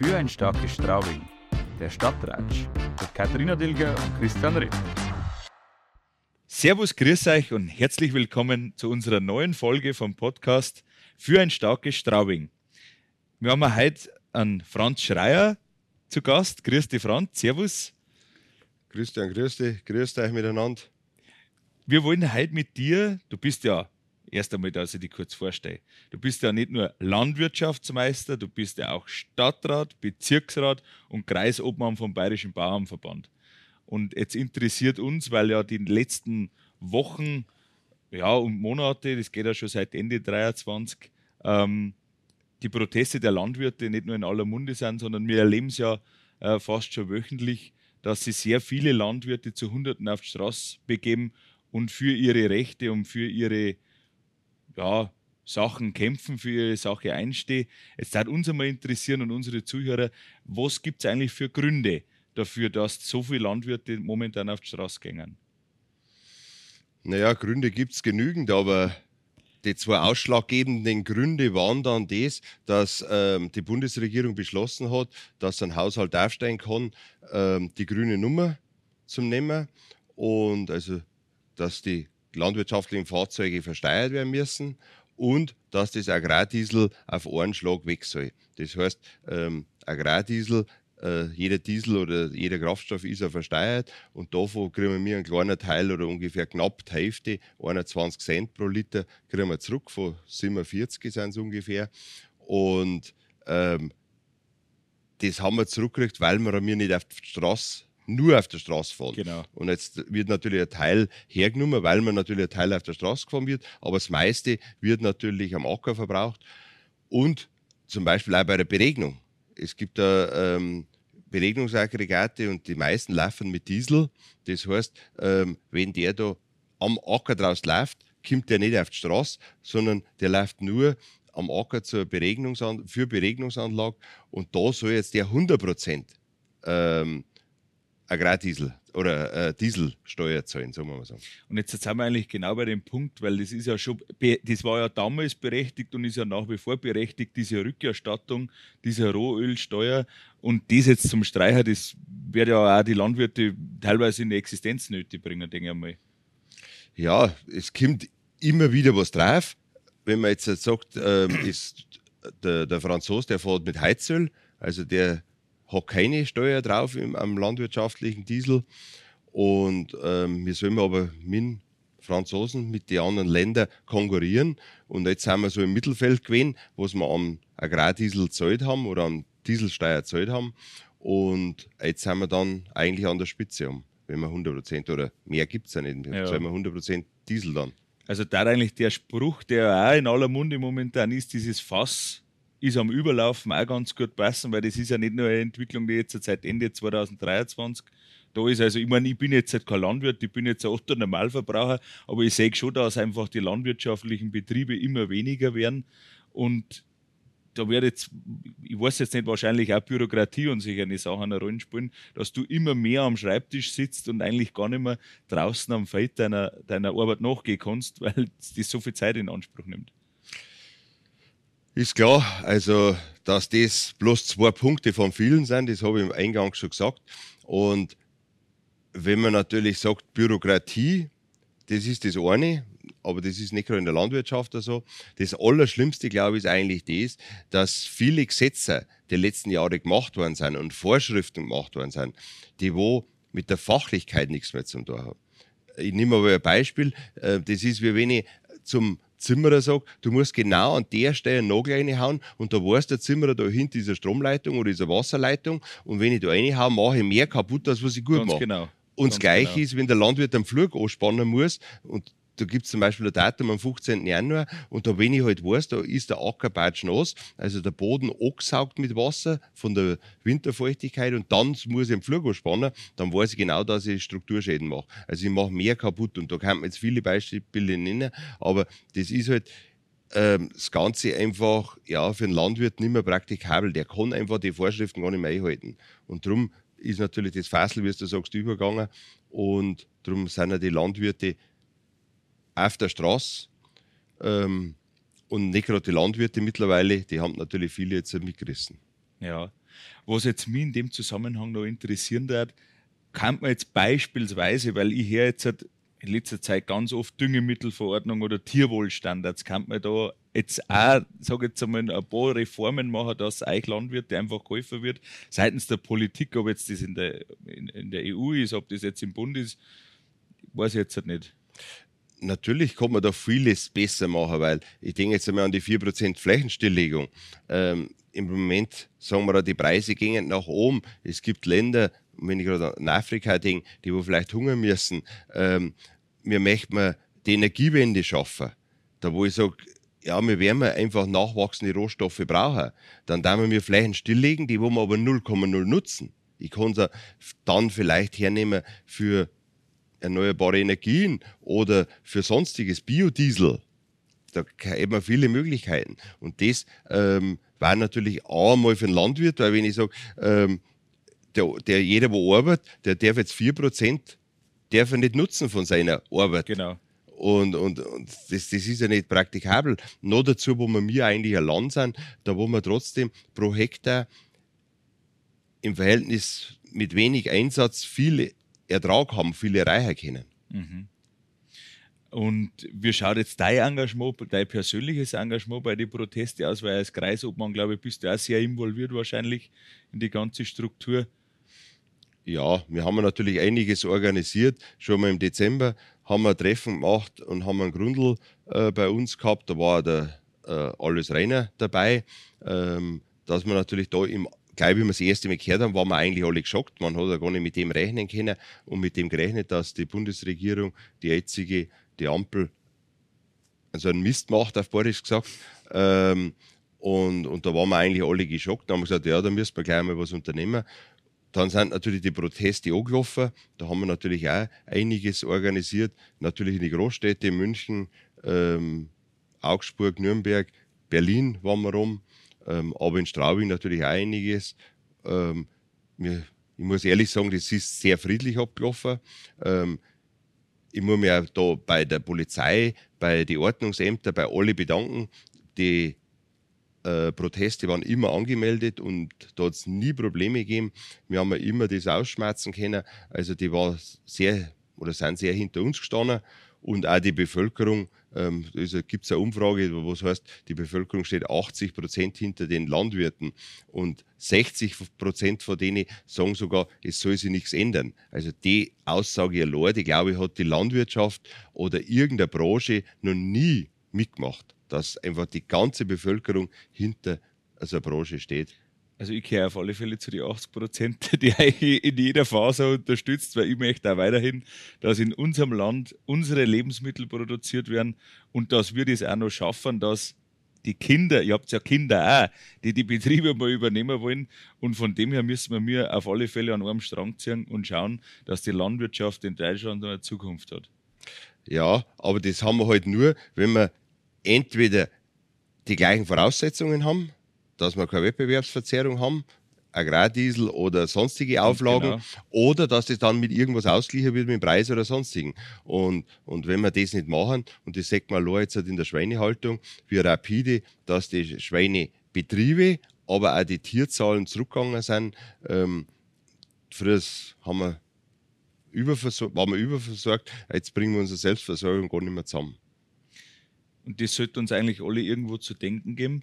Für ein starkes Straubing. Der Stadtratsch mit Katharina Dilger und Christian Ripp. Servus, grüß euch und herzlich willkommen zu unserer neuen Folge vom Podcast Für ein starkes Straubing. Wir haben heute einen Franz Schreier zu Gast. Grüß dich, Franz. Servus. Christian, grüß dich. Grüß euch miteinander. Wir wollen heute mit dir, du bist ja erst einmal, dass ich dich kurz vorstelle. Du bist ja nicht nur Landwirtschaftsmeister, du bist ja auch Stadtrat, Bezirksrat und Kreisobmann vom Bayerischen Bauernverband. Und jetzt interessiert uns, weil ja die letzten Wochen ja, und Monate, das geht ja schon seit Ende 23, ähm, die Proteste der Landwirte nicht nur in aller Munde sind, sondern wir erleben es ja äh, fast schon wöchentlich, dass sich sehr viele Landwirte zu Hunderten auf die Straße begeben und für ihre Rechte und für ihre ja, Sachen kämpfen, für ihre Sache einstehen. Es würde uns einmal interessieren und unsere Zuhörer, was gibt es eigentlich für Gründe dafür, dass so viele Landwirte momentan auf die Straße gehen? Naja, Gründe gibt es genügend, aber die zwei ausschlaggebenden Gründe waren dann das, dass ähm, die Bundesregierung beschlossen hat, dass ein Haushalt aufsteigen kann, ähm, die grüne Nummer zum Nehmen und also, dass die landwirtschaftlichen Fahrzeuge versteuert werden müssen und dass das Agrardiesel auf einen Schlag weg soll. Das heißt, ähm, Agrardiesel, äh, jeder Diesel oder jeder Kraftstoff ist ja versteuert und davon kriegen wir einen kleinen Teil oder ungefähr knapp die Hälfte, 21 Cent pro Liter, kriegen wir zurück, von 47 sind es ungefähr. Und ähm, das haben wir zurückgekriegt, weil wir mir nicht auf die Straße nur auf der Straße fahren. Genau. Und jetzt wird natürlich ein Teil hergenommen, weil man natürlich ein Teil auf der Straße gefahren wird, aber das meiste wird natürlich am Acker verbraucht und zum Beispiel auch bei der Beregnung. Es gibt da ähm, Beregnungsaggregate und die meisten laufen mit Diesel. Das heißt, ähm, wenn der da am Acker draus läuft, kommt der nicht auf die Straße, sondern der läuft nur am Acker zur Beregnungsan für Beregnungsanlage und da soll jetzt der 100 Prozent ähm, Agrardiesel oder äh, Dieselsteuer zahlen, sagen wir mal so. Und jetzt sind wir eigentlich genau bei dem Punkt, weil das ist ja schon, das war ja damals berechtigt und ist ja nach wie vor berechtigt, diese Rückerstattung dieser Rohölsteuer und das jetzt zum Streicher, das wird ja auch die Landwirte teilweise in die Existenznöte bringen, denke ich mal. Ja, es kommt immer wieder was drauf. Wenn man jetzt sagt, ähm, ist der, der Franzose, der fährt mit Heizöl, also der hat keine Steuer drauf im, am landwirtschaftlichen Diesel. Und ähm, wir sollen aber mit Franzosen, mit den anderen Ländern konkurrieren. Und jetzt sind wir so im Mittelfeld gewesen, was wir am Agrardiesel zahlt haben oder am Dieselsteuer zahlt haben. Und jetzt sind wir dann eigentlich an der Spitze um, wenn wir 100% oder mehr gibt es ja nicht. Ja. Zahlen wir 100% Diesel dann. Also da eigentlich der Spruch, der auch in aller Munde momentan ist, dieses Fass ist am Überlaufen auch ganz gut passen, weil das ist ja nicht nur eine Entwicklung, die jetzt seit Ende 2023 da ist. Also ich meine, ich bin jetzt halt kein Landwirt, ich bin jetzt ein Otto Normalverbraucher, aber ich sehe schon, dass einfach die landwirtschaftlichen Betriebe immer weniger werden und da wird jetzt, ich weiß jetzt nicht, wahrscheinlich auch Bürokratie und sich eine Sache eine Rolle spielen, dass du immer mehr am Schreibtisch sitzt und eigentlich gar nicht mehr draußen am Feld deiner, deiner Arbeit nachgehen kannst, weil das so viel Zeit in Anspruch nimmt. Ist klar, also dass das bloß zwei Punkte von vielen sind, das habe ich im Eingang schon gesagt. Und wenn man natürlich sagt, Bürokratie, das ist das eine, aber das ist nicht gerade in der Landwirtschaft oder so. Das Allerschlimmste, glaube ich, ist eigentlich das, dass viele Gesetze die letzten Jahre gemacht worden sind und Vorschriften gemacht worden sind, die wo mit der Fachlichkeit nichts mehr zu tun haben. Ich nehme aber ein Beispiel. Äh, das ist, wie wenn ich zum Zimmerer sagt, du musst genau an der Stelle einen Nagel reinhauen und da weiß der Zimmerer da hinten dieser Stromleitung oder dieser Wasserleitung und wenn ich da reinhaue, mache ich mehr kaputt, als was ich gut Ganz mache. Genau. Und das Gleiche genau. ist, wenn der Landwirt am Flug anspannen muss und da gibt es zum Beispiel ein Datum am 15. Januar und da, wenn ich halt weiß, da ist der Acker nass, also der Boden angesaugt mit Wasser von der Winterfeuchtigkeit und dann muss ich am Flug spannen, dann weiß ich genau, dass ich Strukturschäden mache. Also ich mache mehr kaputt und da kann man jetzt viele Beispiele nennen, aber das ist halt ähm, das Ganze einfach ja, für einen Landwirt nicht mehr praktikabel. Der kann einfach die Vorschriften gar nicht mehr einhalten. Und darum ist natürlich das Fassel, wie du sagst, übergegangen. Und darum sind ja die Landwirte auf der Straße. Ähm, und nicht gerade die Landwirte mittlerweile, die haben natürlich viele jetzt mitgerissen. Ja, Was jetzt mich in dem Zusammenhang noch interessieren wird, kann man jetzt beispielsweise, weil ich höre jetzt halt in letzter Zeit ganz oft Düngemittelverordnung oder Tierwohlstandards, kann man da jetzt auch, sage jetzt einmal, ein paar Reformen machen, dass euch Landwirte einfach geholfen wird, seitens der Politik, ob jetzt das in der, in, in der EU ist, ob das jetzt im Bund ist, weiß ich jetzt halt nicht. Natürlich kann man da vieles besser machen, weil ich denke jetzt einmal an die 4% Flächenstilllegung. Ähm, Im Moment sagen wir, die Preise gehen nach oben. Es gibt Länder, wenn ich gerade an Afrika denke, die wo vielleicht hungern müssen. Ähm, wir möchten die Energiewende schaffen. Da wo ich sage, ja, wir werden einfach nachwachsende Rohstoffe brauchen. Dann werden wir Flächen stilllegen, die wo wir aber 0,0 nutzen. Ich kann sie dann vielleicht hernehmen für erneuerbare Energien oder für sonstiges Biodiesel. Da hätten wir viele Möglichkeiten. Und das ähm, war natürlich auch einmal für den Landwirt, weil wenn ich sage, ähm, der, der, jeder, der arbeitet, der darf jetzt 4% darf er nicht nutzen von seiner Arbeit. Genau. Und, und, und das, das ist ja nicht praktikabel. Noch dazu, wo wir mir eigentlich ein Land sind, da wo wir trotzdem pro Hektar im Verhältnis mit wenig Einsatz viel Ertrag haben, viel erreichen können. Mhm. Und wie schaut jetzt dein Engagement, dein persönliches Engagement bei den Protesten aus? Weil als Kreisobmann, glaube ich, bist du auch sehr involviert wahrscheinlich in die ganze Struktur. Ja, wir haben natürlich einiges organisiert. Schon mal im Dezember haben wir ein Treffen gemacht und haben einen Grundl äh, bei uns gehabt. Da war der äh, Alles Reiner dabei. Ähm, dass wir natürlich da im gleich wie wir das erste Mal gehört haben, waren wir eigentlich alle geschockt. Man hat ja gar nicht mit dem rechnen können und mit dem gerechnet, dass die Bundesregierung, die jetzige, die Ampel, also einen Mist macht, auf Boris gesagt. Ähm, und, und da waren wir eigentlich alle geschockt. Da haben wir gesagt, ja, da müssen wir gleich mal was unternehmen. Dann sind natürlich die Proteste angelaufen. Da haben wir natürlich auch einiges organisiert. Natürlich in die Großstädte, München, ähm, Augsburg, Nürnberg, Berlin waren wir rum. Ähm, aber in Straubing natürlich auch einiges. Ähm, mir, ich muss ehrlich sagen, das ist sehr friedlich abgelaufen. Ähm, ich muss mich auch da bei der Polizei, bei den Ordnungsämtern, bei allen bedanken. Die äh, Proteste waren immer angemeldet und da hat es nie Probleme gegeben. Wir haben ja immer das ausschmerzen können. Also die war sehr oder sind sehr hinter uns gestanden und auch die Bevölkerung. Ähm, also gibt es eine Umfrage, wo es heißt, die Bevölkerung steht 80 Prozent hinter den Landwirten und 60 Prozent von denen sagen sogar, es soll sich nichts ändern. Also die Aussage allein, die glaube ich, hat die Landwirtschaft oder irgendeine Branche noch nie mitgemacht dass einfach die ganze Bevölkerung hinter so einer Branche steht. Also ich gehöre auf alle Fälle zu den 80 Prozent, die eigentlich in jeder Phase unterstützt, weil ich möchte auch weiterhin, dass in unserem Land unsere Lebensmittel produziert werden und dass wir das auch noch schaffen, dass die Kinder, ihr habt ja Kinder auch, die die Betriebe mal übernehmen wollen und von dem her müssen wir mir auf alle Fälle an einem Strang ziehen und schauen, dass die Landwirtschaft in Deutschland eine Zukunft hat. Ja, aber das haben wir halt nur, wenn wir entweder die gleichen Voraussetzungen haben, dass wir keine Wettbewerbsverzerrung haben, Agrardiesel oder sonstige Auflagen, genau. oder dass das dann mit irgendwas ausgeglichen wird mit dem Preis oder sonstigen. Und, und wenn wir das nicht machen, und das sagt man jetzt in der Schweinehaltung, wie rapide, dass die Schweinebetriebe, aber auch die Tierzahlen zurückgegangen sind. Ähm, früher haben wir waren wir überversorgt, jetzt bringen wir unsere Selbstversorgung gar nicht mehr zusammen. Und das sollte uns eigentlich alle irgendwo zu denken geben.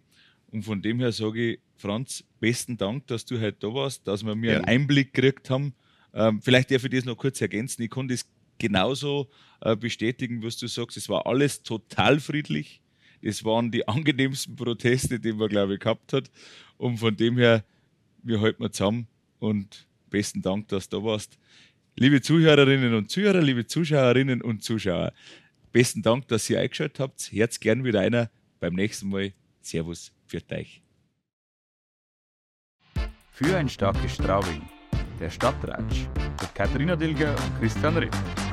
Und von dem her sage ich, Franz, besten Dank, dass du heute da warst, dass wir mir ja. einen Einblick gekriegt haben. Ähm, vielleicht darf ich das noch kurz ergänzen. Ich konnte das genauso äh, bestätigen, was du sagst. Es war alles total friedlich. Das waren die angenehmsten Proteste, die man, glaube ich, gehabt hat. Und von dem her, wir halten wir zusammen und besten Dank, dass du da warst. Liebe Zuhörerinnen und Zuhörer, liebe Zuschauerinnen und Zuschauer, Besten Dank, dass ihr eingeschaltet habt. Herz gern wieder einer. Beim nächsten Mal. Servus, für euch. Für ein starkes Straubing. Der Stadtratsch mit Katharina Dilger und Christian Ritt.